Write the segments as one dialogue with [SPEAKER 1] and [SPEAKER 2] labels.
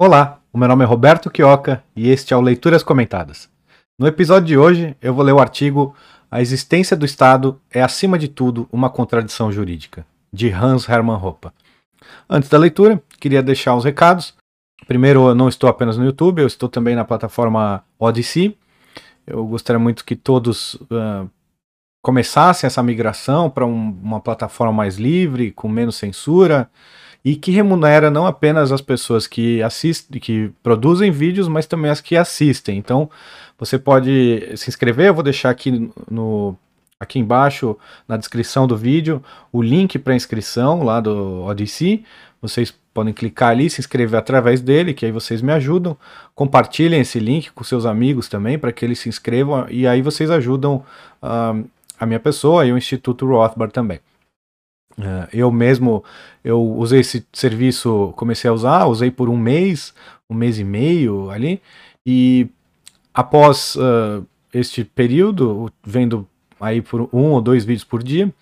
[SPEAKER 1] Olá, o meu nome é Roberto Quioca e este é o Leituras Comentadas. No episódio de hoje, eu vou ler o artigo A Existência do Estado é, acima de tudo, uma contradição jurídica, de Hans Hermann Hoppe. Antes da leitura, queria deixar os recados. Primeiro, eu não estou apenas no YouTube, eu estou também na plataforma Odyssey. Eu gostaria muito que todos uh, começassem essa migração para um, uma plataforma mais livre, com menos censura e que remunera não apenas as pessoas que assistem, que produzem vídeos, mas também as que assistem. Então, você pode se inscrever, eu vou deixar aqui no aqui embaixo na descrição do vídeo o link para inscrição lá do Odyssey. Vocês podem clicar ali, se inscrever através dele, que aí vocês me ajudam. Compartilhem esse link com seus amigos também, para que eles se inscrevam, e aí vocês ajudam uh, a minha pessoa e o Instituto Rothbard também. Uh, eu mesmo, eu usei esse serviço, comecei a usar, usei por um mês, um mês e meio ali, e após uh, este período, vendo aí por um ou dois vídeos por dia,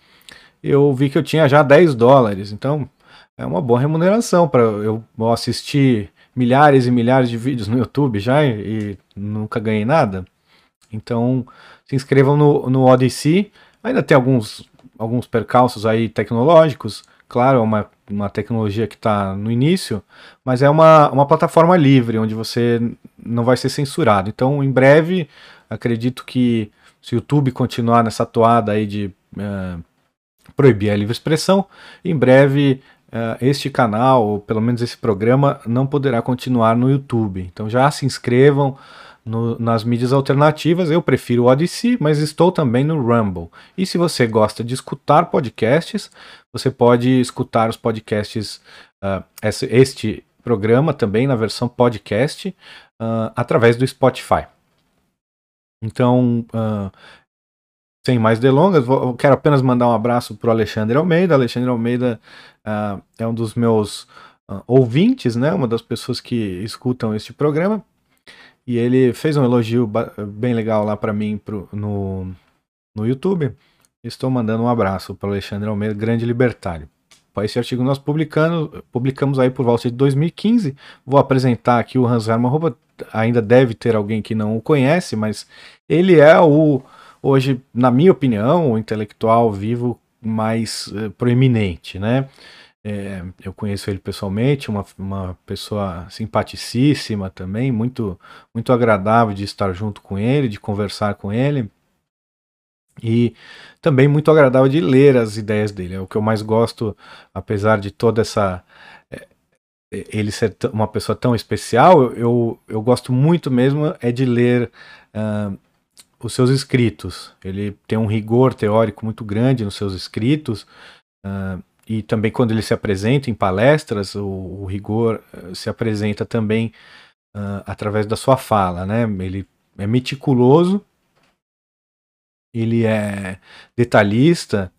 [SPEAKER 1] eu vi que eu tinha já 10 dólares, então é uma boa remuneração para eu assistir milhares e milhares de vídeos no YouTube já e, e nunca ganhei nada. Então se inscrevam no, no Odyssey, ainda tem alguns alguns percalços aí tecnológicos. Claro, é uma, uma tecnologia que está no início, mas é uma, uma plataforma livre, onde você não vai ser censurado. Então, em breve, acredito que se o YouTube continuar nessa toada aí de uh, proibir a livre expressão, em breve uh, este canal, ou pelo menos esse programa, não poderá continuar no YouTube. Então já se inscrevam, no, nas mídias alternativas. Eu prefiro o Odyssey, mas estou também no Rumble. E se você gosta de escutar podcasts, você pode escutar os podcasts, uh, este programa também na versão podcast, uh, através do Spotify. Então, uh, sem mais delongas, vou, quero apenas mandar um abraço para o Alexandre Almeida. Alexandre Almeida é um dos meus ouvintes, né? Uma das pessoas que escutam este programa. E ele fez um elogio bem legal lá para mim pro, no, no YouTube. Estou mandando um abraço para Alexandre Almeida, grande libertário. Esse artigo nós publicando, publicamos aí por volta de 2015. Vou apresentar aqui o Hans Hermann. Ainda deve ter alguém que não o conhece, mas ele é o, hoje, na minha opinião, o intelectual vivo mais eh, proeminente, né? É, eu conheço ele pessoalmente, uma, uma pessoa simpaticíssima também, muito, muito agradável de estar junto com ele, de conversar com ele. E também muito agradável de ler as ideias dele. É o que eu mais gosto, apesar de toda essa. É, ele ser uma pessoa tão especial, eu, eu gosto muito mesmo é de ler uh, os seus escritos. Ele tem um rigor teórico muito grande nos seus escritos. E também quando ele se apresenta em palestras, o, o rigor eh, se apresenta também uh, através da sua fala, né? Ele é meticuloso, ele é detalhista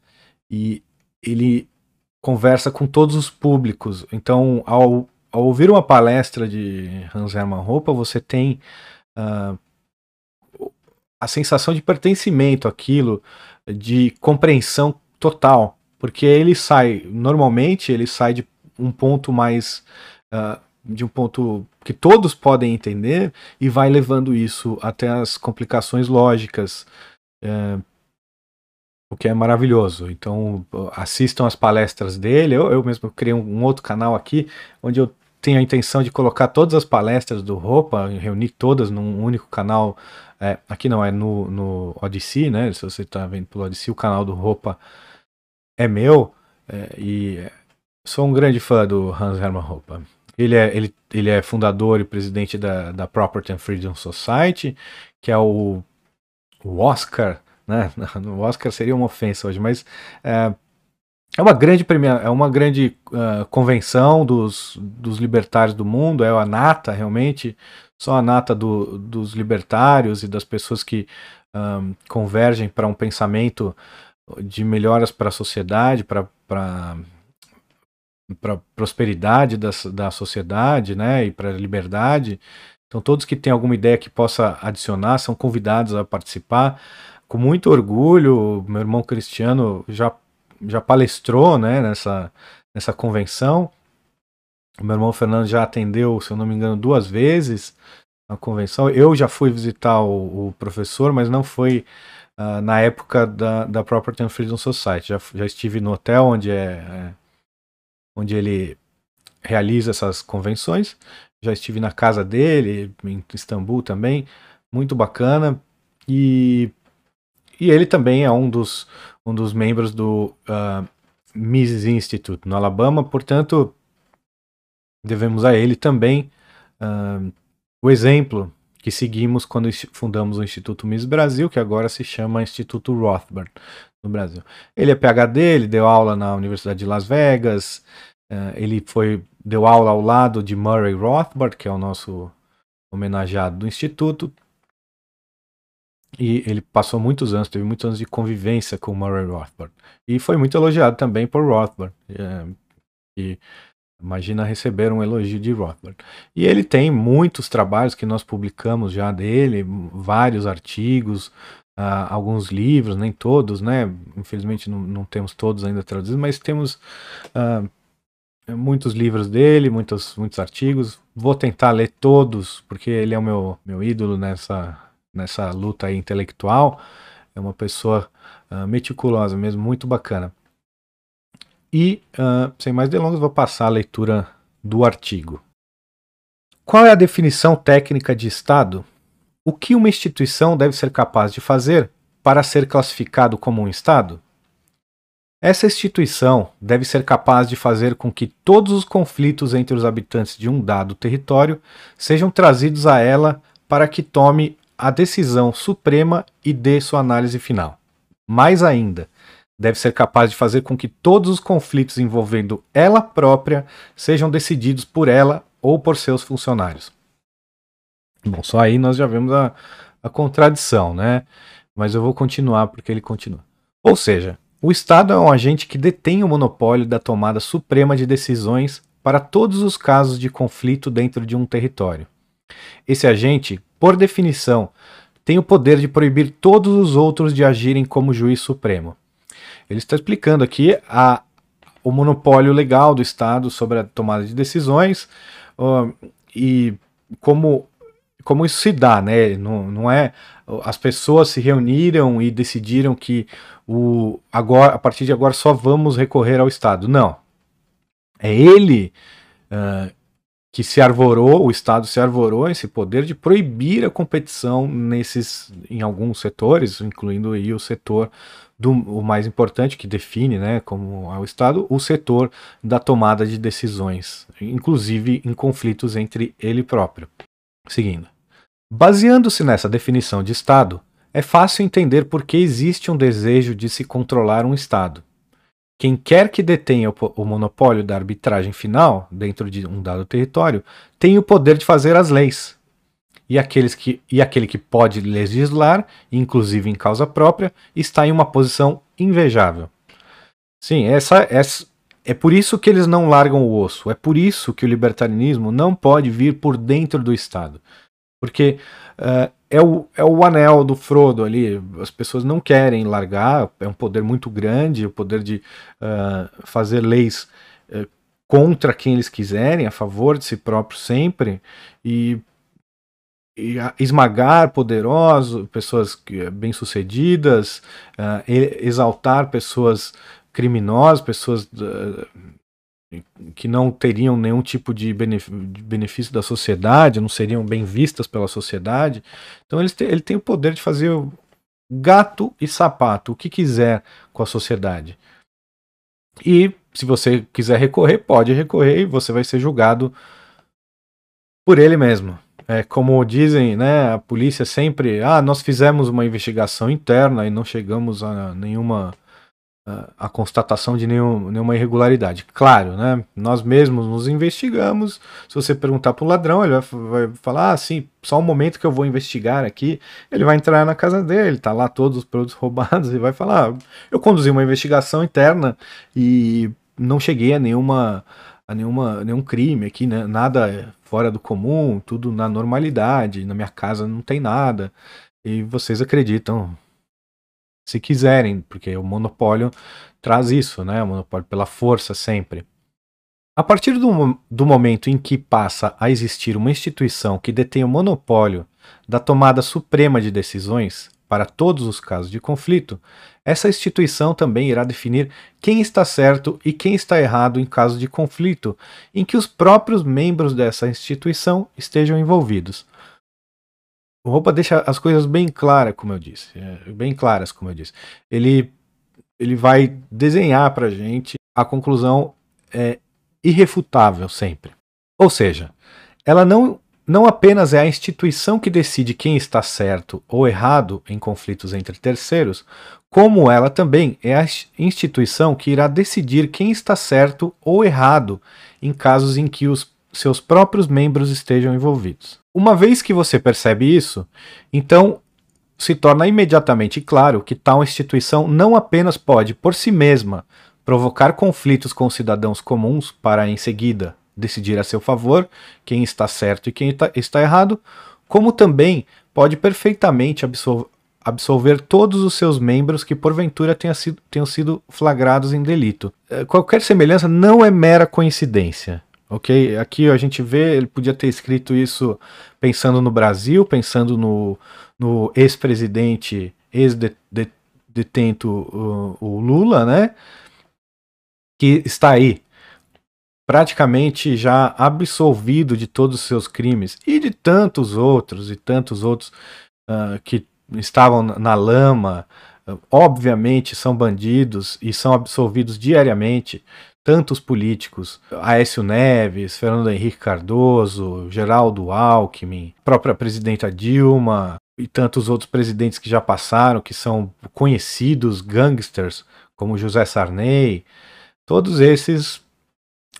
[SPEAKER 1] e ele conversa com todos os públicos. Então, ao, ao ouvir uma palestra de Hans Hermann Hoppe, você tem uh, a sensação de pertencimento àquilo, de compreensão total porque ele sai, normalmente ele sai de um ponto mais. Uh, de um ponto que todos podem entender e vai levando isso até as complicações lógicas, uh, o que é maravilhoso. Então, assistam as palestras dele. Eu, eu mesmo criei um, um, outro canal aqui, onde eu tenho a intenção de colocar todas as palestras do Roupa, reunir todas num único canal. É, aqui não, é no, no Odyssey, né? Se você está vendo pelo Odyssey, o canal do Roupa é meu é, e sou um grande fã do Hans Hermann Hoppe. Ele é, ele, ele é fundador e presidente da, da Property and Freedom Society, que é o, o Oscar, né? O Oscar seria uma ofensa hoje, mas é, é uma grande premia, é uma grande uh, convenção dos, dos libertários do mundo, é a nata realmente, só a nata do, dos libertários e das pessoas que um, convergem para um pensamento de melhoras para a sociedade, para para prosperidade da, da sociedade, né, e para liberdade. Então todos que têm alguma ideia que possa adicionar são convidados a participar. Com muito orgulho, meu irmão Cristiano já já palestrou, né, nessa nessa convenção. O meu irmão Fernando já atendeu, se eu não me engano, duas vezes a convenção. Eu já fui visitar o, o professor, mas não foi uh, na época da, da Property and Freedom Society. Já, já estive no hotel onde, é, é, onde ele realiza essas convenções. Já estive na casa dele, em Istambul também. Muito bacana. E, e ele também é um dos, um dos membros do uh, Mises Institute no Alabama, portanto, devemos a ele também uh, o exemplo que seguimos quando fundamos o Instituto Mises Brasil, que agora se chama Instituto Rothbard no Brasil. Ele é PhD, ele deu aula na Universidade de Las Vegas, uh, ele foi deu aula ao lado de Murray Rothbard, que é o nosso homenageado do Instituto, e ele passou muitos anos, teve muitos anos de convivência com Murray Rothbard. E foi muito elogiado também por Rothbard. É, e imagina receber um elogio de Rothbard. E ele tem muitos trabalhos que nós publicamos já dele, vários artigos, uh, alguns livros, nem todos, né? Infelizmente não, não temos todos ainda traduzidos, mas temos uh, muitos livros dele, muitos, muitos artigos. Vou tentar ler todos, porque ele é o meu, meu ídolo nessa nessa luta intelectual. É uma pessoa uh, meticulosa mesmo, muito bacana. E, uh, sem mais delongas, vou passar a leitura do artigo. Qual é a definição técnica de Estado? O que uma instituição deve ser capaz de fazer para ser classificado como um Estado? Essa instituição deve ser capaz de fazer com que todos os conflitos entre os habitantes de um dado território sejam trazidos a ela para que tome a decisão suprema e dê sua análise final. Mais ainda, deve ser capaz de fazer com que todos os conflitos envolvendo ela própria sejam decididos por ela ou por seus funcionários. Bom, só aí nós já vemos a, a contradição, né? Mas eu vou continuar porque ele continua. Ou seja, o Estado é um agente que detém o monopólio da tomada suprema de decisões para todos os casos de conflito dentro de um território. Esse agente por definição, tem o poder de proibir todos os outros de agirem como juiz supremo. Ele está explicando aqui a, o monopólio legal do Estado sobre a tomada de decisões uh, e como, como isso se dá, né? Não, não é as pessoas se reuniram e decidiram que o, agora, a partir de agora só vamos recorrer ao Estado. Não. É ele uh, que se arvorou, o Estado se arvorou esse poder de proibir a competição nesses, em alguns setores, incluindo aí o setor do o mais importante que define, né, como é o Estado, o setor da tomada de decisões, inclusive em conflitos entre ele próprio. Seguindo. Baseando-se nessa definição de Estado, é fácil entender por que existe um desejo de se controlar um Estado. Quem quer que detenha o, monopólio da arbitragem final dentro de um dado território tem o poder de fazer as leis. E, aqueles que, e aquele que pode legislar, inclusive em causa própria, está em uma posição invejável. Sim, essa, essa, é por isso que eles não largam o osso. É por isso que o libertarianismo não pode vir por dentro do Estado. Porque uh, é, o, é o anel do Frodo ali. As pessoas não querem largar, é um poder muito grande o poder de uh, fazer leis uh, contra quem eles quiserem, a favor de si próprio sempre, e, esmagar poderosos, pessoas bem-sucedidas, exaltar pessoas criminosas, pessoas que não teriam nenhum tipo de benefício da sociedade, não seriam bem vistas pela sociedade. Então ele tem, ele tem o poder de fazer gato e sapato, o que quiser com a sociedade. E se você quiser recorrer, pode recorrer e você vai ser julgado por ele mesmo. É como dizem, né, a polícia sempre, ah, nós fizemos uma investigação interna e não chegamos a nenhuma a constatação de nenhum, nenhuma irregularidade. Claro, né? Nós mesmos nos investigamos. Se você perguntar para o ladrão, ele vai, vai, falar: ah, sim, só um momento que eu vou investigar aqui. Ele vai entrar na casa dele, tá lá todos os produtos roubados e vai falar: ah, eu conduzi uma investigação interna e não cheguei a nenhuma a nenhuma nenhum crime aqui, né? Nada fora do comum, tudo na normalidade. Na minha casa não tem nada. E vocês acreditam se quiserem, porque o monopólio traz isso, né? O monopólio pela força sempre. A partir do, do momento em que passa a existir uma instituição que detém o monopólio da tomada suprema de decisões para todos os casos de conflito, essa instituição também irá definir quem está certo e quem está errado em caso de conflito em que os próprios membros dessa instituição estejam envolvidos. O Roupa deixa as coisas bem claras, como eu disse, é, bem claras, como eu disse. Ele ele vai desenhar para gente a conclusão é irrefutável sempre. Ou seja, ela não não apenas é a instituição que decide quem está certo ou errado em conflitos entre terceiros, como ela também é a instituição que irá decidir quem está certo ou errado em casos em que os seus próprios membros estejam envolvidos. Uma vez que você percebe isso, então se torna imediatamente claro que tal instituição não apenas pode, por si mesma, provocar conflitos com cidadãos comuns para, em seguida, decidir a seu favor quem está certo e quem tá, está errado, como também pode perfeitamente absolver, absolver todos os seus membros que porventura tenham sido, tenham sido flagrados em delito. É, qualquer semelhança não é mera coincidência. Ok? Aqui a gente vê, ele podia ter escrito isso pensando no Brasil, pensando no, no ex-presidente, ex-detento, o, o Lula, né? Que está aí praticamente já absolvido de todos os seus crimes e de tantos outros e tantos outros uh, que estavam na lama, obviamente são bandidos e são absolvidos diariamente. Tantos políticos, Aécio Neves, Fernando Henrique Cardoso, Geraldo Alckmin, própria presidenta Dilma e tantos outros presidentes que já passaram, que são conhecidos gangsters, como José Sarney, todos esses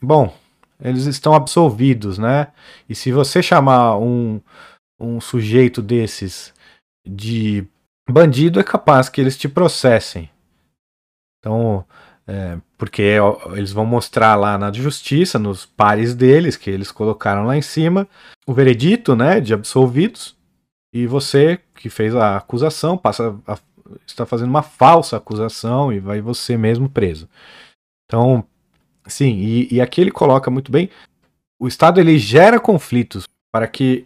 [SPEAKER 1] Bom, eles estão absolvidos, né? E se você chamar um, um sujeito desses de bandido, é capaz que eles te processem. Então, é, porque eles vão mostrar lá na justiça, nos pares deles, que eles colocaram lá em cima, o veredito, né, de absolvidos, e você que fez a acusação passa a, está fazendo uma falsa acusação e vai você mesmo preso. Então, Sim, e, e aqui ele coloca muito bem: o Estado ele gera conflitos para que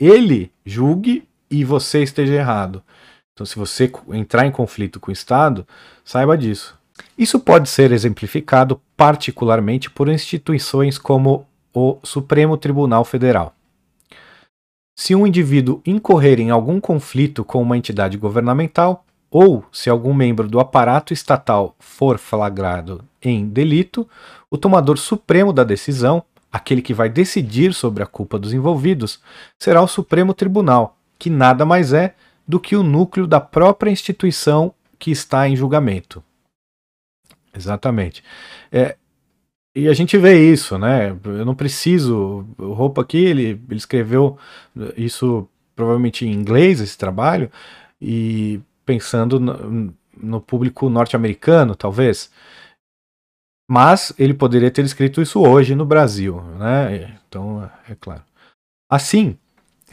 [SPEAKER 1] ele julgue e você esteja errado. Então, se você entrar em conflito com o Estado, saiba disso. Isso pode ser exemplificado particularmente por instituições como o Supremo Tribunal Federal. Se um indivíduo incorrer em algum conflito com uma entidade governamental, ou se algum membro do aparato estatal for flagrado em delito, o tomador supremo da decisão, aquele que vai decidir sobre a culpa dos envolvidos, será o Supremo Tribunal, que nada mais é do que o núcleo da própria instituição que está em julgamento. Exatamente. É, e a gente vê isso, né? Eu não preciso. O Roupa aqui, ele, ele escreveu isso provavelmente em inglês, esse trabalho, e pensando no, no público norte-americano, talvez. Mas ele poderia ter escrito isso hoje no Brasil, né? Então, é claro. Assim,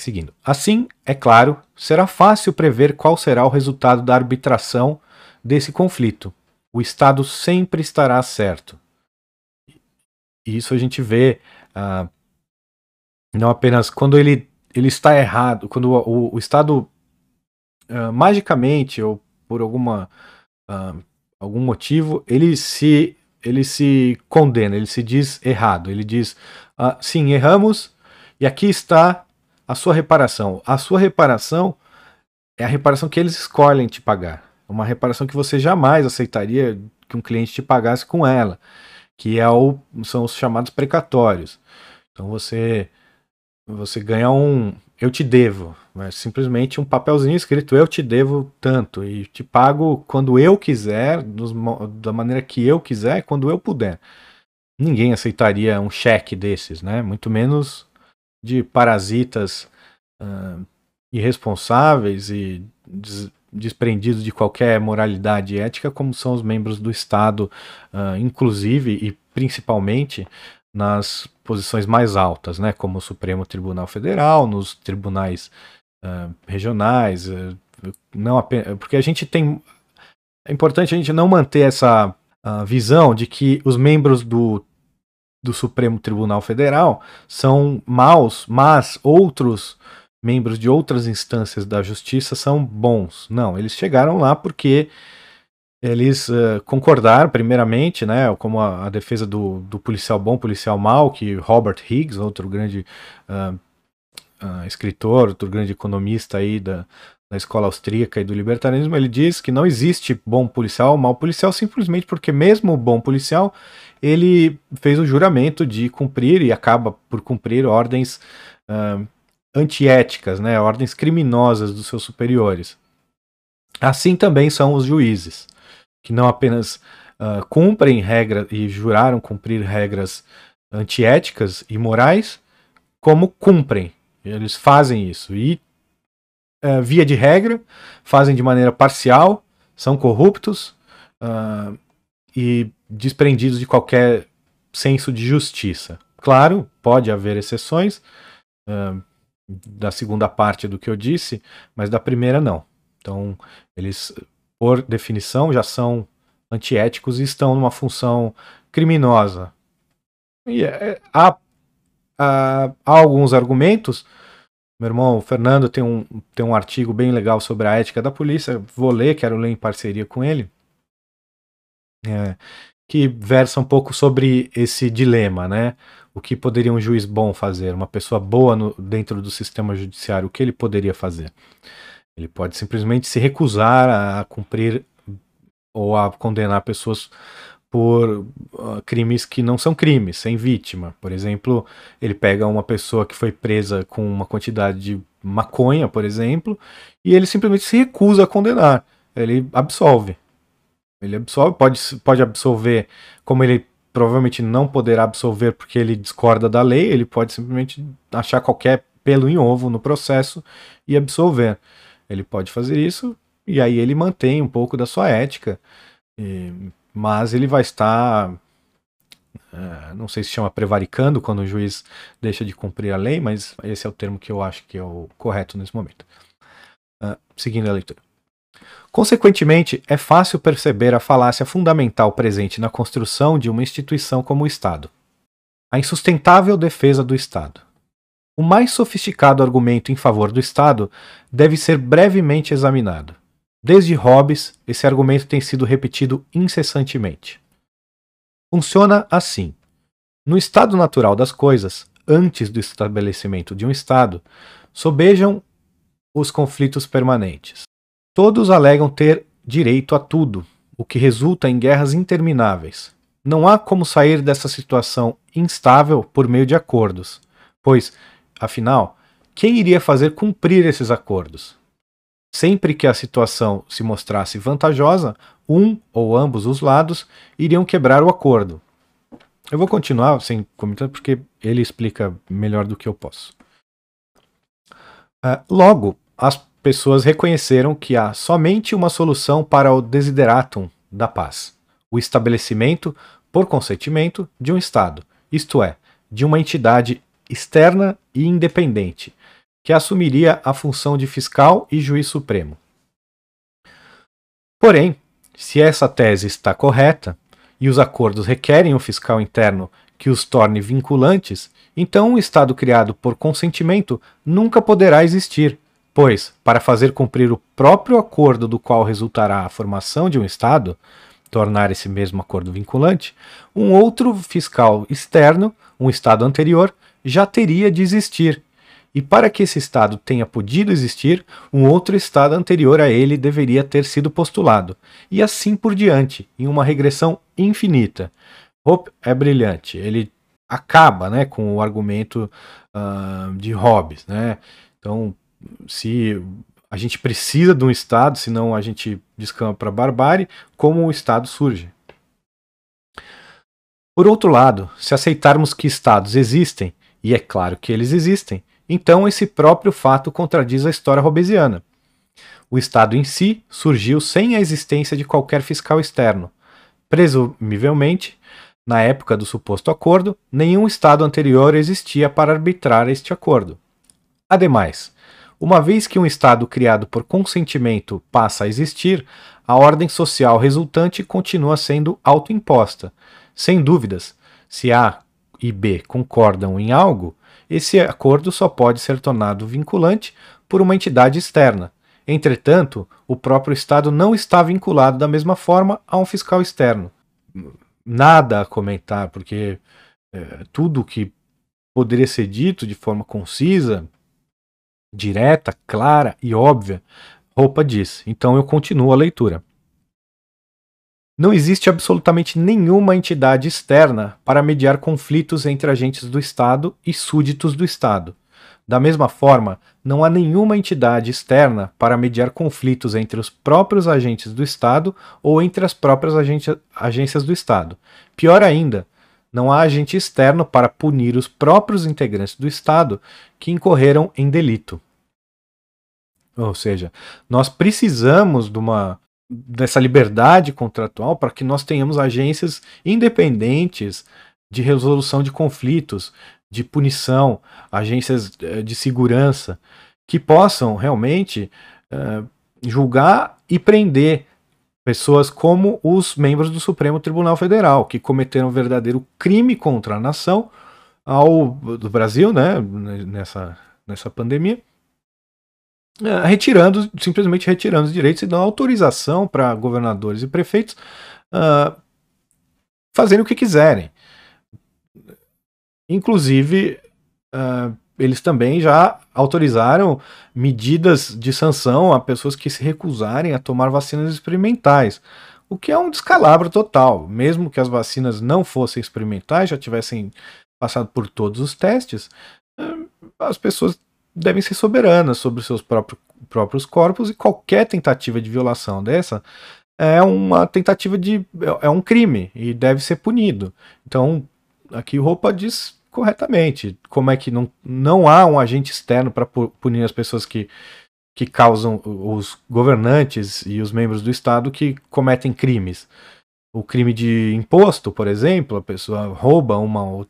[SPEAKER 1] seguindo. Assim, é claro, será fácil prever qual será o resultado da arbitração desse conflito. O Estado sempre estará certo. Isso a gente vê uh, não apenas quando ele, ele está errado, quando o, o Estado uh, magicamente ou por alguma uh, algum motivo ele se ele se condena, ele se diz errado, ele diz sim erramos e aqui está a sua reparação. A sua reparação é a reparação que eles escolhem te pagar. Uma reparação que você jamais aceitaria que um cliente te pagasse com ela, que é o, são os chamados precatórios. Então você você ganha um, eu te devo. É simplesmente um papelzinho escrito eu te devo tanto e te pago quando eu quiser, dos, da maneira que eu quiser, quando eu puder. Ninguém aceitaria um cheque desses, né? Muito menos de parasitas uh, irresponsáveis e des desprendidos de qualquer moralidade ética, como são os membros do Estado, uh, inclusive e principalmente nas posições mais altas, né, como o Supremo Tribunal Federal, nos tribunais uh, regionais, uh, não apenas, porque a gente tem é importante a gente não manter essa visão de que os membros do do Supremo Tribunal Federal são maus, mas outros membros de outras instâncias da justiça são bons. Não, eles chegaram lá porque eles uh, concordaram, primeiramente, né, como a, a, defesa do, do policial bom, policial mau, que Robert Higgs, outro grande uh, uh, escritor, outro grande economista aí da, da escola austríaca e do libertarianismo, ele diz que não existe bom policial ou mau policial, simplesmente porque mesmo o bom policial, ele fez o juramento de cumprir e acaba por cumprir ordens antiéticas, né, ordens criminosas dos seus superiores. Assim também são os juízes que não apenas uh, cumprem regras e juraram cumprir regras antiéticas e morais, como cumprem. Eles fazem isso. E, uh, via de regra, fazem de maneira parcial, são corruptos uh, e desprendidos de qualquer senso de justiça. Claro, pode haver exceções da segunda parte do que eu disse, mas da primeira não. Então, eles por definição, já são antiéticos e estão numa função criminosa. E é, há, há, há, alguns argumentos. Meu irmão Fernando tem um, tem um artigo bem legal sobre a ética da polícia. Vou ler, quero ler em parceria com ele. É, que versa um pouco sobre esse dilema, né? O que poderia um juiz bom fazer? Uma pessoa boa no, dentro do sistema judiciário, o que ele poderia fazer? Ele pode simplesmente se recusar a cumprir ou a condenar pessoas por uh, crimes que não são crimes, sem vítima. Por exemplo, ele pega uma pessoa que foi presa com uma quantidade de maconha, por exemplo, e ele simplesmente se recusa a condenar. Ele absolve. Ele absolve, pode, pode absolver, como ele provavelmente não poderá absolver porque ele discorda da lei, ele pode simplesmente achar qualquer pelo em ovo no processo e absolver. Ele pode fazer isso e aí ele mantém um pouco da sua ética, e, mas ele vai estar, é, não sei se chama prevaricando quando o juiz deixa de cumprir a lei, mas esse é o termo que eu acho que é o correto nesse momento. Uh, seguindo a leitura. Consequentemente, é fácil perceber a falácia fundamental presente na construção de uma instituição como o Estado. A insustentável defesa do Estado. O mais sofisticado argumento em favor do Estado deve ser brevemente examinado. Desde Hobbes, esse argumento tem sido repetido incessantemente. Funciona assim: no estado natural das coisas, antes do estabelecimento de um Estado, sobejam os conflitos permanentes. Todos alegam ter direito a tudo, o que resulta em guerras intermináveis. Não há como sair dessa situação instável por meio de acordos, pois Afinal, quem iria fazer cumprir esses acordos? Sempre que a situação se mostrasse vantajosa, um ou ambos os lados iriam quebrar o acordo. Eu vou continuar sem comentar porque ele explica melhor do que eu posso. Uh, logo, as pessoas reconheceram que há somente uma solução para o desideratum da paz: o estabelecimento, por consentimento, de um Estado, isto é, de uma entidade externa e independente, que assumiria a função de fiscal e juiz supremo. Porém, se essa tese está correta e os acordos requerem um fiscal interno que os torne vinculantes, então um Estado criado por consentimento nunca poderá existir, pois, para fazer cumprir o próprio acordo do qual resultará a formação de um Estado, tornar esse mesmo acordo vinculante, um outro fiscal externo, um Estado anterior, já teria de existir. E para que esse Estado tenha podido existir, um outro Estado anterior a ele deveria ter sido postulado, e assim por diante, em uma regressão infinita. Hope é brilhante, ele acaba né, com o argumento uh, de Hobbes. Né? Então, se a gente precisa de um Estado, senão a gente descamba para a barbárie, como o Estado surge? Por outro lado, se aceitarmos que Estados existem, e é claro que eles existem, então esse próprio fato contradiz a história robesiana. O Estado em si surgiu sem a existência de qualquer fiscal externo. Presumivelmente, na época do suposto acordo, nenhum Estado anterior existia para arbitrar este acordo. Ademais, uma vez que um Estado criado por consentimento passa a existir, a ordem social resultante continua sendo autoimposta. Sem dúvidas, se há e B concordam em algo, esse acordo só pode ser tornado vinculante por uma entidade externa. Entretanto, o próprio Estado não está vinculado da mesma forma a um fiscal externo. Nada a comentar, porque é, tudo que poderia ser dito de forma concisa, direta, clara e óbvia, roupa diz. Então eu continuo a leitura. Não existe absolutamente nenhuma entidade externa para mediar conflitos entre agentes do Estado e súditos do Estado. Da mesma forma, não há nenhuma entidade externa para mediar conflitos entre os próprios agentes do Estado ou entre as próprias agências do Estado. Pior ainda, não há agente externo para punir os próprios integrantes do Estado que incorreram em delito. Ou seja, nós precisamos de uma dessa liberdade contratual para que nós tenhamos agências independentes de resolução de conflitos, de punição, agências eh, de segurança, que possam realmente uh, julgar e prender pessoas como os membros do Supremo Tribunal Federal, que cometeram um verdadeiro crime contra a nação ao, do Brasil, né, nessa, nessa pandemia, é, retirando, simplesmente retirando os direitos e dando autorização para governadores e prefeitos uh, fazerem o que quiserem. Inclusive, uh, eles também já autorizaram medidas de sanção a pessoas que se recusarem a tomar vacinas experimentais, o que é um descalabro total. Mesmo que as vacinas não fossem experimentais, já tivessem passado por todos os testes, uh, as pessoas devem ser soberanas sobre seus próprios, próprios corpos e qualquer tentativa de violação dessa é uma tentativa de. é um crime e deve ser punido. Então, aqui o Roupa diz corretamente como é que não, não há um agente externo para punir as pessoas que, que causam os governantes e os membros do Estado que cometem crimes. O crime de imposto, por exemplo, a pessoa rouba uma o,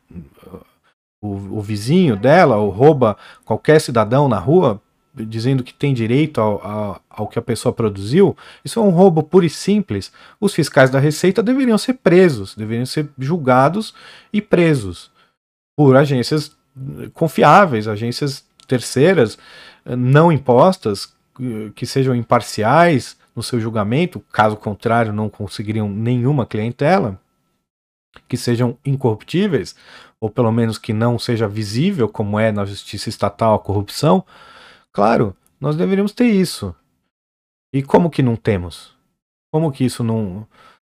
[SPEAKER 1] o vizinho dela ou rouba qualquer cidadão na rua dizendo que tem direito ao, ao, ao, que a pessoa produziu, isso é um roubo puro e simples. Os fiscais da Receita deveriam ser presos, deveriam ser julgados e presos por agências confiáveis, agências terceiras, não impostas, que sejam imparciais no seu julgamento, caso contrário, não conseguiriam nenhuma clientela, que sejam incorruptíveis, ou pelo menos que não seja visível, como é na justiça estatal a corrupção, claro, nós deveríamos ter isso. E como que não temos? Como que isso não,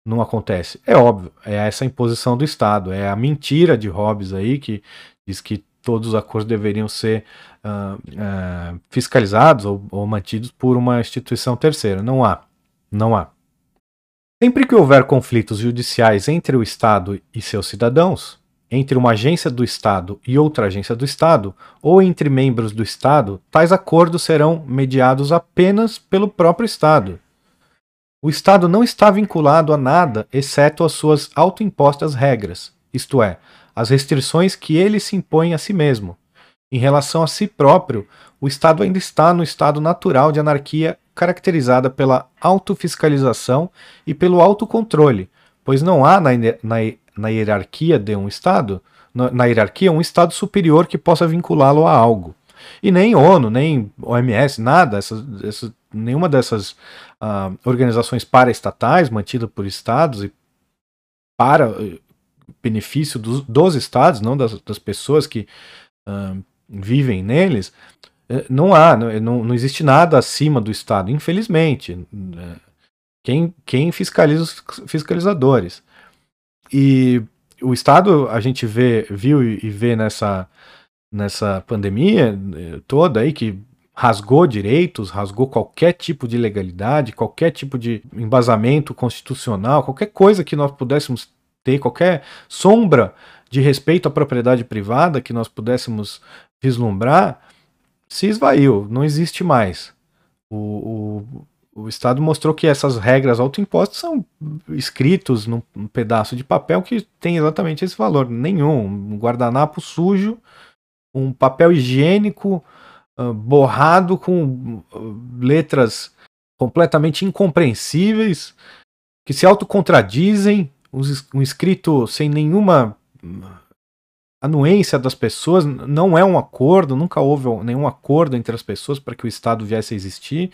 [SPEAKER 1] não acontece? É óbvio, é essa imposição do Estado, é a mentira de Hobbes aí que diz que todos os acordos deveriam ser uh, uh, fiscalizados ou, ou mantidos por uma instituição terceira. Não há. Não há. Sempre que houver conflitos judiciais entre o Estado e seus cidadãos, entre uma agência do Estado e outra agência do Estado, ou entre membros do Estado, tais acordos serão mediados apenas pelo próprio Estado. O Estado não está vinculado a nada exceto as suas autoimpostas regras, isto é, as restrições que ele se impõe a si mesmo. Em relação a si próprio, o Estado ainda está no estado natural de anarquia caracterizada pela autofiscalização e pelo autocontrole, pois não há na, na na hierarquia de um Estado, na, na hierarquia, um Estado superior que possa vinculá-lo a algo. E nem ONU, nem OMS, nada, essa, essa, nenhuma dessas uh, organizações paraestatais mantidas por Estados e para uh, benefício dos, dos Estados, não das, das pessoas que uh, vivem neles, eh, não há, não, não existe nada acima do Estado, infelizmente. Né. Quem, quem fiscaliza os fiscalizadores? E o Estado, a gente vê, viu e vê nessa, nessa pandemia eh, toda aí que rasgou direitos, rasgou qualquer tipo de legalidade, qualquer tipo de embasamento constitucional, qualquer coisa que nós pudéssemos ter, qualquer sombra de respeito à propriedade privada que nós pudéssemos vislumbrar, se esvaiu, não existe mais. O, o, o Estado mostrou que essas regras autoimpostas são escritos num, num, pedaço de papel que tem exatamente esse valor. Nenhum. Um guardanapo sujo, um papel higiênico borrado com letras completamente incompreensíveis, que se autocontradizem, um escrito sem nenhuma anuência das pessoas não é um acordo, nunca houve nenhum acordo entre as pessoas para que o Estado viesse a existir.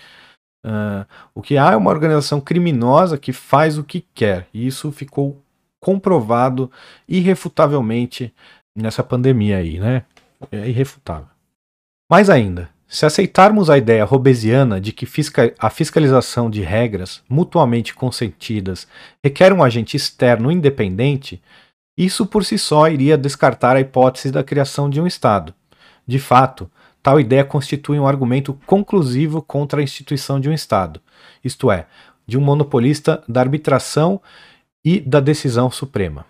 [SPEAKER 1] Uh, o que há é uma organização criminosa que faz o que quer, e isso ficou comprovado irrefutavelmente nessa pandemia aí, né? É irrefutável. Mais ainda, se aceitarmos a ideia robesiana de que a fiscalização de regras mutuamente consentidas requer um agente externo independente, isso por si só iria descartar a hipótese da criação de um Estado. De fato, tal ideia constitui um argumento conclusivo contra a instituição de um Estado, isto é, de um monopolista da arbitração e da decisão suprema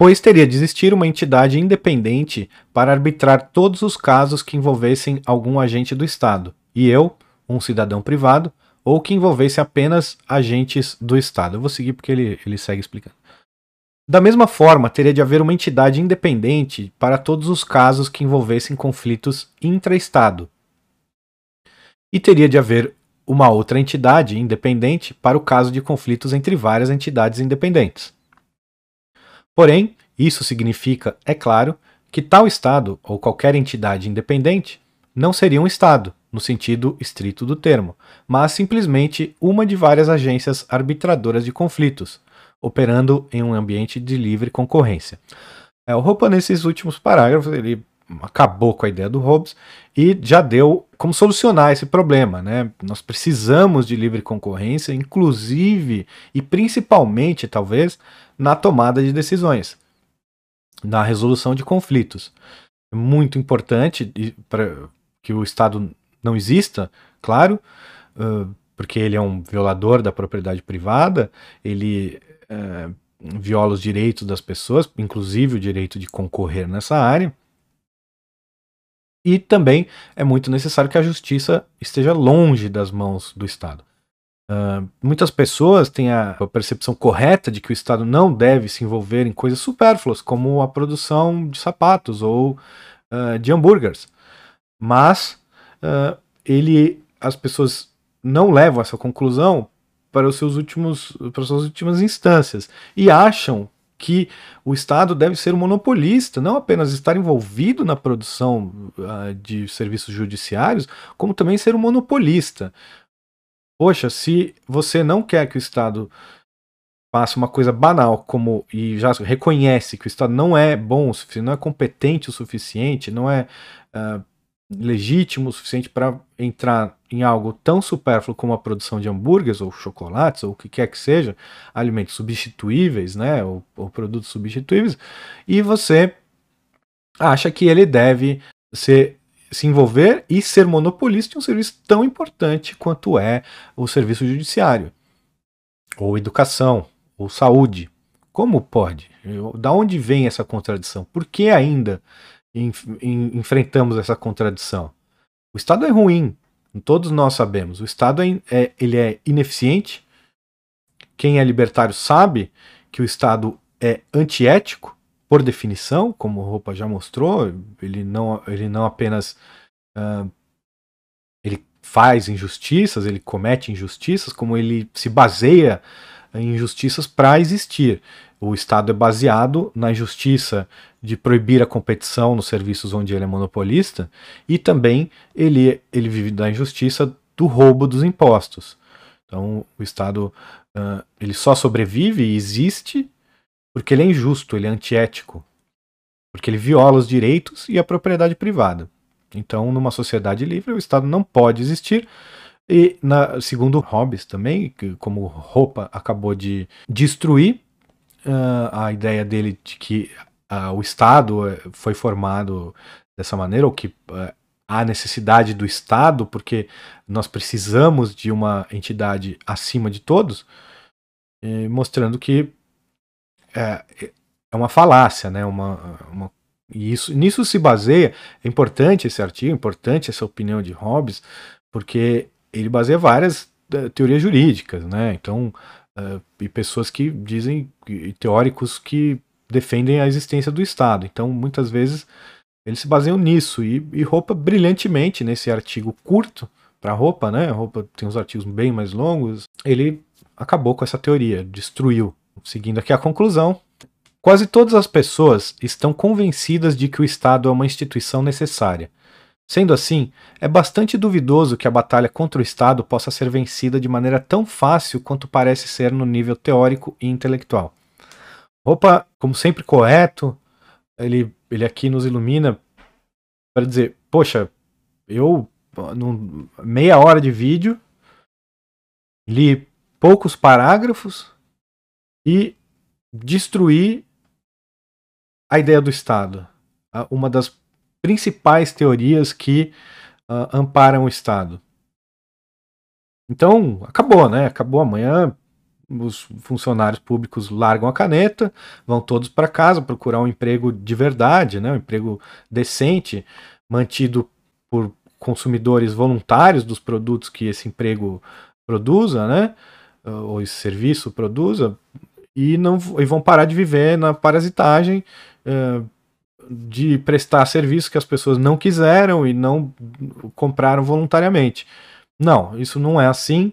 [SPEAKER 1] pois teria de existir uma entidade independente para arbitrar todos os casos que envolvessem algum agente do Estado, e eu, um cidadão privado, ou que envolvesse apenas agentes do Estado. Eu vou seguir porque ele, ele segue explicando. Da mesma forma, teria de haver uma entidade independente para todos os casos que envolvessem conflitos intra-Estado. E teria de haver uma outra entidade independente para o caso de conflitos entre várias entidades independentes. Porém, isso significa, é claro, que tal Estado ou qualquer entidade independente não seria um Estado, no sentido estrito do termo, mas simplesmente uma de várias agências arbitradoras de conflitos, operando em um ambiente de livre concorrência. É, o Roupa, nesses últimos parágrafos, ele acabou com a ideia do Hobbes e já deu como solucionar esse problema. Né? Nós precisamos de livre concorrência, inclusive e principalmente, talvez, na tomada de decisões, na resolução de conflitos. É muito importante para que o Estado não exista, claro, porque ele é um violador da propriedade privada, ele viola os direitos das pessoas, inclusive o direito de concorrer nessa área. E também é muito necessário que a justiça esteja longe das mãos do Estado. Uh, muitas pessoas têm a, percepção correta de que o Estado não deve se envolver em coisas supérfluas, como a produção de sapatos ou uh, de hambúrgueres. Mas uh, ele, as pessoas não levam essa conclusão para, os seus últimos, para as suas últimas instâncias e acham que o Estado deve ser um monopolista, não apenas estar envolvido na produção de serviços judiciários, como também ser um monopolista. Poxa, se você não quer que o Estado faça uma coisa banal como e já reconhece que o Estado não é bom o suficiente, não é competente o suficiente, não é uh, legítimo o suficiente para entrar em algo tão supérfluo como a produção de hambúrgueres ou chocolates ou o que quer que seja, alimentos substituíveis, né, ou, ou produtos substituíveis, e você acha que ele deve ser se envolver e ser monopolista de um serviço tão importante quanto é o serviço judiciário, ou educação, ou saúde. Como pode? Da onde vem essa contradição? Por que ainda enfrentamos essa contradição? O Estado é ruim, todos nós sabemos. O Estado é, é, ele é ineficiente. Quem é libertário sabe que o Estado é antiético por definição, como o Roupa já mostrou, ele não, ele não apenas uh, ele faz injustiças, ele comete injustiças, como ele se baseia em injustiças para existir. O Estado é baseado na injustiça de proibir a competição nos serviços onde ele é monopolista e também ele, ele vive da injustiça do roubo dos impostos. Então o Estado uh, ele só sobrevive e existe porque ele é injusto, ele é antiético, porque ele viola os direitos e a propriedade privada. Então, numa sociedade livre, o Estado não pode existir. E, na, segundo Hobbes também, que, como Roupa acabou de destruir uh, a ideia dele de que uh, o Estado eh, foi formado dessa maneira, ou que uh, há necessidade do Estado, porque nós precisamos de uma entidade acima de todos, mostrando que é, é uma falácia, né? Uma, uma, e isso, nisso se baseia. É importante esse artigo, é importante essa opinião de Hobbes, porque ele baseia várias uh, teorias jurídicas, né? Então, uh, e pessoas que dizem, e teóricos que defendem a existência do Estado. Então, muitas vezes eles se baseiam nisso e, e roupa brilhantemente nesse artigo curto para roupa, né? A roupa tem uns artigos bem mais longos. Ele acabou com essa teoria, destruiu Seguindo aqui a conclusão, Quase todas as pessoas estão convencidas de que o Estado é uma instituição necessária. Sendo assim, é bastante duvidoso que a batalha contra o Estado possa ser vencida de maneira tão fácil quanto parece ser no nível teórico e intelectual. Opa, como sempre correto, ele, ele aqui nos ilumina para dizer, poxa, eu num, meia hora de vídeo li poucos parágrafos e destruí a ideia do Estado. Uma das principais teorias que uh, amparam o Estado. Então, acabou, né? Acabou amanhã. Os funcionários públicos largam a caneta, vão todos para casa procurar um emprego de verdade, né? um emprego decente, mantido por consumidores voluntários dos produtos que esse emprego produza, né? ou esse serviço produza, e, não, e vão parar de viver na parasitagem uh, de prestar serviço que as pessoas não quiseram e não compraram voluntariamente. Não, isso não é assim.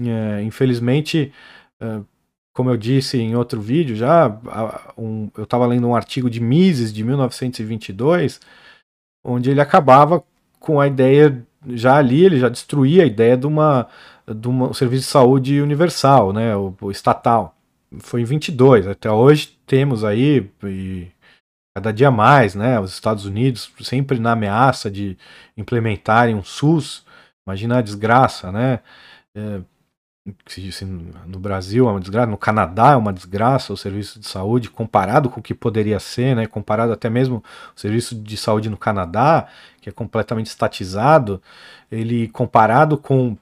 [SPEAKER 1] É, infelizmente, uh, como eu disse em outro vídeo já, um, eu estava lendo um artigo de Mises de 1922, onde ele acabava com a ideia, já ali ele já destruía a ideia de uma de um serviço de saúde universal, né, o, o estatal foi em 22. Até hoje temos aí, cada dia mais, né, os Estados Unidos sempre na ameaça de implementarem um SUS. Imagina a desgraça, né? É, no Brasil é uma desgraça, no Canadá é uma desgraça o serviço de saúde comparado com o que poderia ser, né? Comparado até mesmo o serviço de saúde no Canadá, que é completamente estatizado, ele comparado com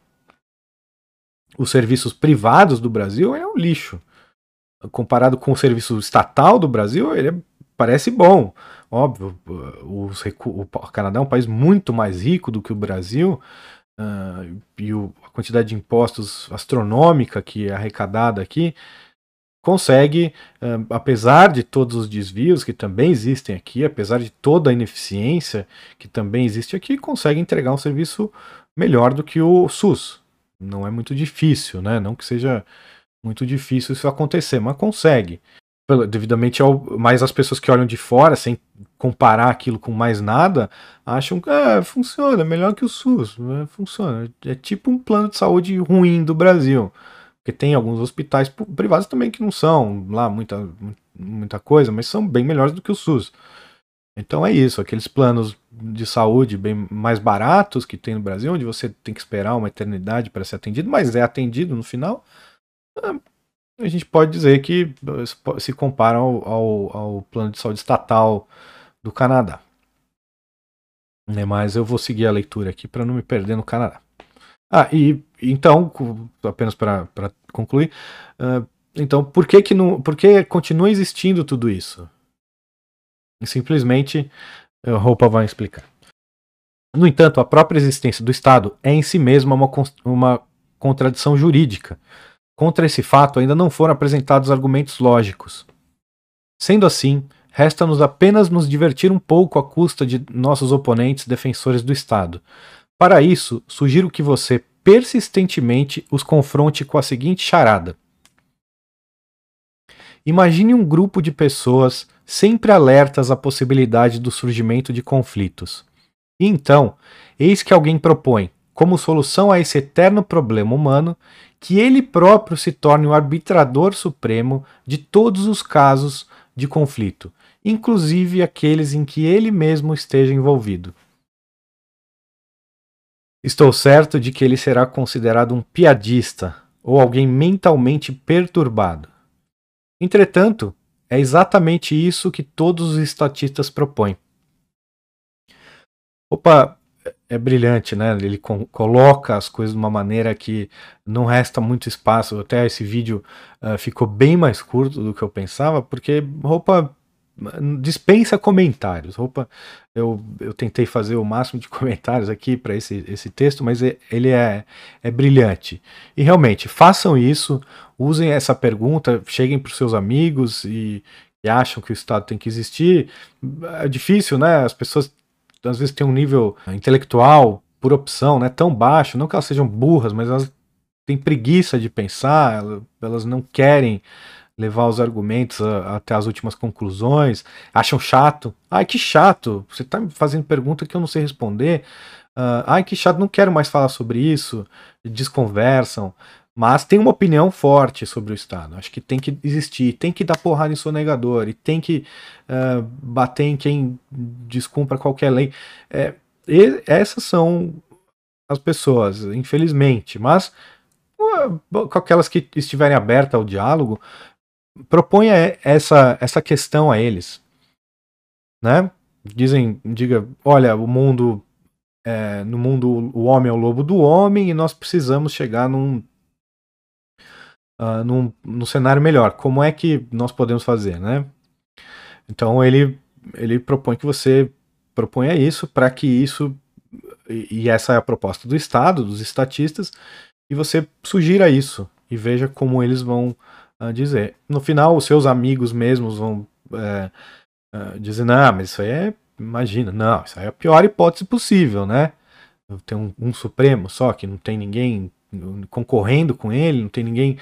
[SPEAKER 1] os serviços privados do Brasil é um lixo comparado com o serviço estatal do Brasil, ele é, parece bom. Óbvio, os, o Canadá é um país muito mais rico do que o Brasil, uh, e o, a quantidade de impostos astronômica que é arrecadada aqui consegue, uh, apesar de todos os desvios que também existem aqui, apesar de toda a ineficiência que também existe aqui, consegue entregar um serviço melhor do que o SUS. Não é muito difícil, né? Não que seja muito difícil isso acontecer, mas consegue. Devidamente ao. Mas as pessoas que olham de fora, sem comparar aquilo com mais nada, acham que ah, funciona, melhor que o SUS. Né? Funciona. É tipo um plano de saúde ruim do Brasil. Porque tem alguns hospitais privados também que não são lá muita, muita coisa, mas são bem melhores do que o SUS. Então é isso, aqueles planos de saúde bem mais baratos que tem no Brasil, onde você tem que esperar uma eternidade para ser atendido, mas é atendido no final, a gente pode dizer que se compara ao, ao, ao plano de saúde estatal do Canadá. Né, mas eu vou seguir a leitura aqui para não me perder no Canadá. Ah, e então, apenas para concluir, uh, então por que que não, por que continua existindo tudo isso? Simplesmente, a roupa vai explicar. No entanto, a própria existência do Estado é em si mesma uma, uma contradição jurídica, Contra esse fato ainda não foram apresentados argumentos lógicos. Sendo assim, resta-nos apenas nos divertir um pouco à custa de nossos oponentes defensores do Estado. Para isso, sugiro que você persistentemente os confronte com a seguinte charada. Imagine um grupo de pessoas sempre alertas à possibilidade do surgimento de conflitos. E então, eis que alguém propõe, como solução a esse eterno problema humano, que ele próprio se torne o arbitrador supremo de todos os casos de conflito, inclusive aqueles em que ele mesmo esteja envolvido. Estou certo de que ele será considerado um piadista ou alguém mentalmente perturbado. Entretanto, é exatamente isso que todos os estatistas propõem. Opa, é brilhante, né? Ele coloca as coisas de uma maneira que não resta muito espaço. Até esse vídeo uh, ficou bem mais curto do que eu pensava, porque roupa dispensa comentários. Roupa, eu, eu tentei fazer o máximo de comentários aqui para esse, esse texto, mas ele é, é brilhante. E realmente, façam isso, usem essa pergunta, cheguem para os seus amigos e, e acham que o Estado tem que existir. É difícil, né? As pessoas às vezes têm um nível intelectual, por opção, né, tão baixo, não que elas sejam burras, mas elas têm preguiça de pensar, elas não querem levar os argumentos a, até as últimas conclusões, acham chato. Ai, que chato, você está me fazendo pergunta que eu não sei responder. Uh, ai, que chato, não quero mais falar sobre isso. Desconversam. Mas tem uma opinião forte sobre o Estado. Acho que tem que existir, tem que dar porrada em sonegador e tem que uh, bater em quem descumpra qualquer lei. É, essas são as pessoas, infelizmente. Mas com aquelas que estiverem abertas ao diálogo, proponha essa, essa questão a eles. Né? Dizem, diga, olha, o mundo, é, no mundo o homem é o lobo do homem e nós precisamos chegar num, uh, num, num cenário melhor. Como é que nós podemos fazer, né? Então ele, ele propõe que você proponha isso para que isso, e, essa é a proposta do Estado, dos estatistas, e você sugira isso e veja como eles vão uh, dizer. No final, os seus amigos mesmos vão é, uh, dizer: não, mas isso aí é. Imagina, não, isso aí é a pior hipótese possível, né? Tem um, um Supremo só que não tem ninguém concorrendo com ele, não tem ninguém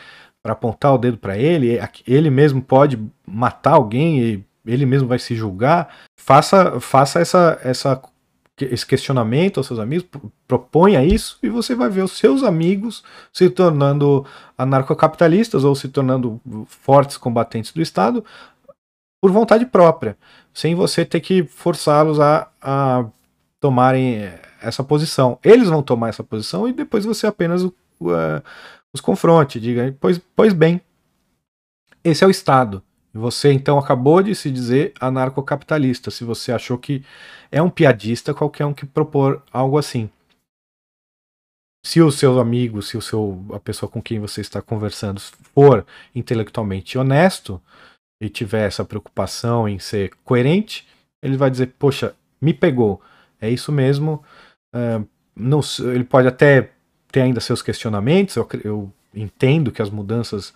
[SPEAKER 1] para apontar o dedo para ele, ele mesmo pode matar alguém ele mesmo vai se julgar. Faça, faça essa, essa esse questionamento aos seus amigos, proponha isso e você vai ver os seus amigos se tornando anarcocapitalistas ou se tornando fortes combatentes do Estado por vontade própria, sem você ter que forçá-los a, a tomarem essa posição. Eles vão tomar essa posição e depois você apenas uh, os confronte, diga, pois, pois bem, esse é o Estado. Você então acabou de se dizer anarcocapitalista, se você achou que é um piadista qualquer um que propor algo assim. Se o seu amigo, se o seu a pessoa com quem você está conversando for intelectualmente honesto e tiver essa preocupação em ser coerente, ele vai dizer: "Poxa, me pegou. É isso mesmo". Uh, não, ele pode até ter ainda seus questionamentos. Eu, eu entendo que as mudanças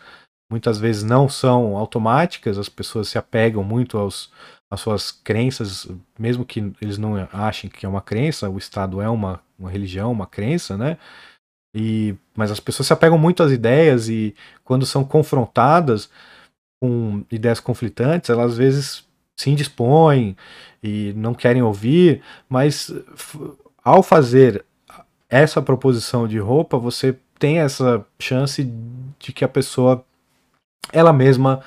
[SPEAKER 1] muitas vezes não são automáticas, as pessoas se apegam muito aos, às suas crenças, mesmo que eles não achem que é uma crença, o Estado é uma, uma religião, uma crença, né? E, mas as pessoas se apegam muito às ideias e quando são confrontadas com ideias conflitantes, elas às vezes se indispõem e não querem ouvir, mas ao fazer essa proposição de roupa, você tem essa chance de que a pessoa ela mesma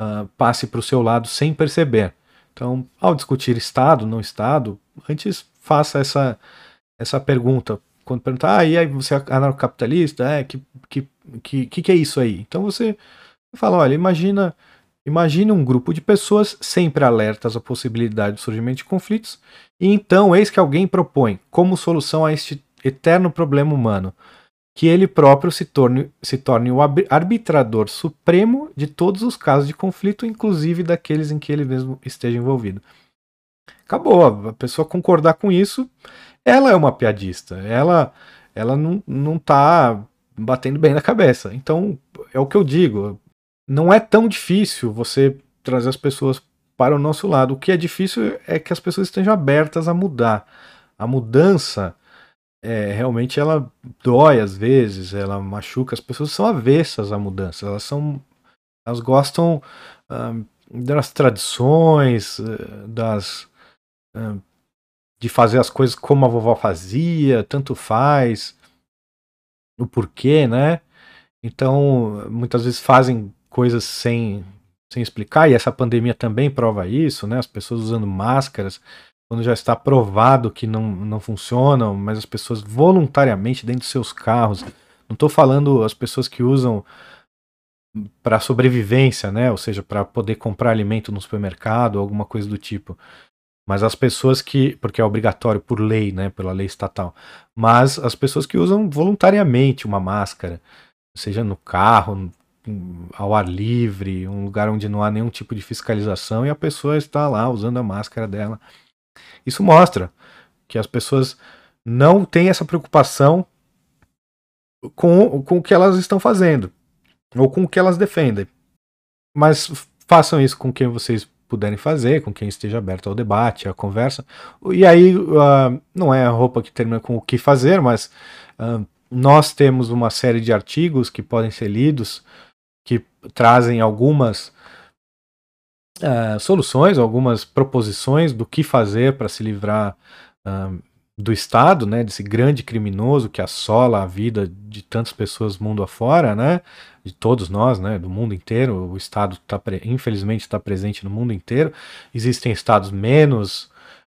[SPEAKER 1] uh, passe para o seu lado sem perceber. Então, ao discutir Estado, não Estado, antes faça essa, essa pergunta. Quando perguntar, ah, e aí você é anarcocapitalista? É, que, que, que, que é isso aí? Então você fala, olha, imagina, imagine um grupo de pessoas sempre alertas à possibilidade do surgimento de conflitos, e então eis que alguém propõe como solução a este eterno problema humano que ele próprio se torne, se torne o arbitrador supremo de todos os casos de conflito, inclusive daqueles em que ele mesmo esteja envolvido. Acabou, a pessoa concordar com isso, ela é uma piadista, ela, ela não, não tá batendo bem na cabeça. Então, é o que eu digo, não é tão difícil você trazer as pessoas para o nosso lado. O que é difícil é que as pessoas estejam abertas a mudar. A mudança é, realmente ela dói às vezes, ela machuca. As pessoas são avessas à mudança, elas são, elas gostam uh, das tradições, uh, das uh, de fazer as coisas como a vovó fazia, tanto faz, o porquê, né? Então, muitas vezes fazem coisas sem, sem explicar, e essa pandemia também prova isso, né? As pessoas usando máscaras quando já está provado que não, não funcionam, mas as pessoas voluntariamente dentro dos seus carros. Não estou falando as pessoas que usam para sobrevivência, né? Ou seja, para poder comprar alimento no supermercado, alguma coisa do tipo. Mas as pessoas que, porque é obrigatório por lei, né, pela lei estatal, mas as pessoas que usam voluntariamente uma máscara, seja no carro, ao ar livre, um lugar onde não há nenhum tipo de fiscalização e a pessoa está lá usando a máscara dela isso mostra que as pessoas não têm essa preocupação com, com o que elas estão fazendo ou com o que elas defendem. Mas façam isso com quem vocês puderem fazer, com quem esteja aberto ao debate, à conversa. E aí, uh, não é a roupa que termina com o que fazer, mas uh, nós temos uma série de artigos que podem ser lidos que trazem algumas uh, soluções, algumas proposições do que fazer para se livrar uh, do Estado, né, desse grande criminoso que assola a vida de tantas pessoas mundo afora, né, de todos nós, né, do mundo inteiro. O Estado tá, infelizmente está presente no mundo inteiro. Existem estados menos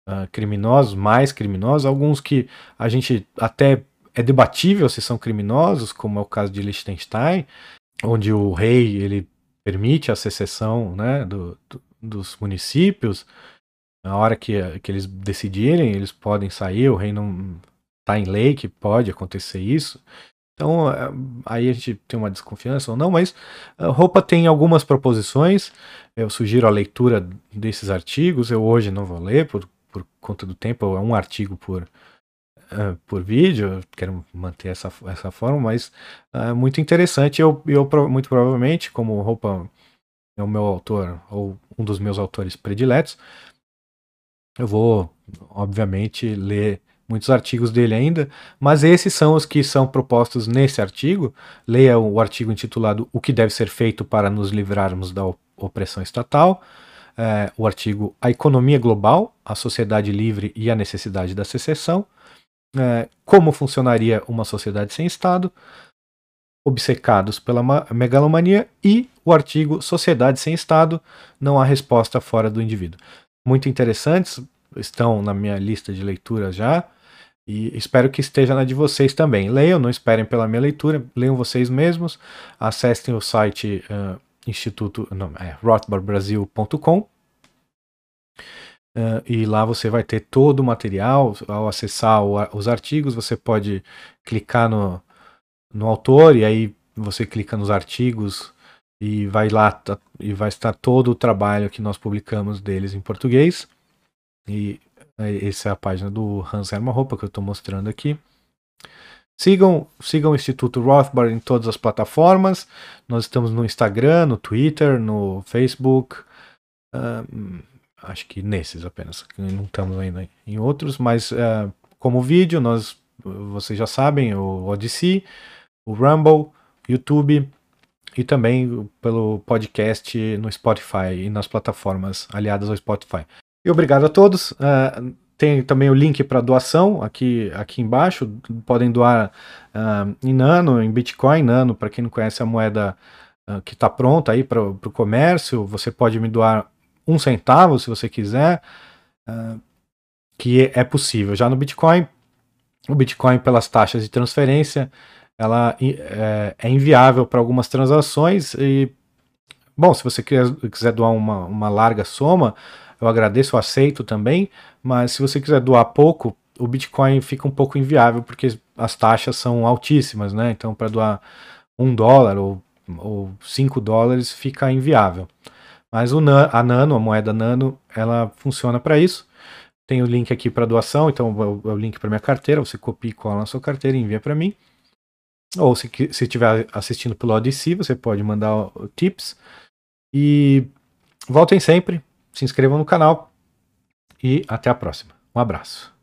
[SPEAKER 1] uh, criminosos, mais criminosos, alguns que a gente até é debatível se são criminosos, como é o caso de Liechtenstein, onde o rei ele permite a secessão né, do, do, dos municípios. Na hora que, que eles decidirem, eles podem sair, o rei não está em lei que pode acontecer isso. Então, é, aí a gente tem uma desconfiança ou não, mas a roupa tem algumas proposições. Eu sugiro a leitura desses artigos. Eu hoje não vou ler por, por conta do tempo, é um artigo por, uh, por vídeo. Quero manter essa, essa forma, mas é uh, muito interessante. Eu, eu, muito provavelmente, como roupa é o meu autor, ou um dos meus autores prediletos, eu vou, obviamente, ler muitos artigos dele ainda, mas esses são os que são propostos nesse artigo. Leia o artigo intitulado O que deve ser feito para nos livrarmos da opressão estatal. É, o artigo A Economia Global, a Sociedade Livre e a Necessidade da Secessão. É, como funcionaria uma sociedade sem Estado obcecados pela megalomania e o artigo Sociedade sem Estado, não há resposta fora do indivíduo. Muito interessantes, estão na minha lista de leitura já e espero que esteja na de vocês também. Leiam, não esperem pela minha leitura, leiam vocês mesmos, acessem o site uh, instituto, não, é, rothbardbrasil.com Uh, e lá você vai ter todo o material. Ao acessar o, os artigos, você pode clicar no, no autor e aí você clica nos artigos e vai lá tá, e vai estar todo o trabalho que nós publicamos deles em português. E é, essa é a página do Hans Hermann Roupa que eu estou mostrando aqui. Sigam, sigam o Instituto Rothbard em todas as plataformas. Nós estamos no Instagram, no Twitter, no Facebook. Uh, acho que nesses apenas. Não estamos ainda em outros, mas uh, como vídeo, nós, vocês já sabem, o Odyssey o Rumble, YouTube e também pelo podcast no Spotify e nas plataformas aliadas ao Spotify. E obrigado a todos. Uh, tem também o link para doação aqui, aqui embaixo. Podem doar uh, em Nano, em Bitcoin. Nano, para quem não conhece a moeda que está pronta aí para o comércio, você pode me doar um centavo se você quiser, que é possível. Já no Bitcoin, o Bitcoin pelas taxas de transferência ela é, é inviável para algumas transações e bom, se você quiser, quiser doar uma, uma larga soma, eu agradeço, eu aceito também, mas se você quiser doar pouco, o Bitcoin fica um pouco inviável porque as taxas são altíssimas, né? Então, para doar um dólar ou, ou cinco dólares fica inviável. Mas o, a Nano, a moeda Nano, ela funciona para isso. Tem o link aqui para doação, então é o link para minha carteira. Você copia e cola na sua carteira e envia para mim. Ou se estiver assistindo pelo Odyssey, você pode mandar tips. E voltem sempre, se inscrevam no canal e até a próxima. Um abraço.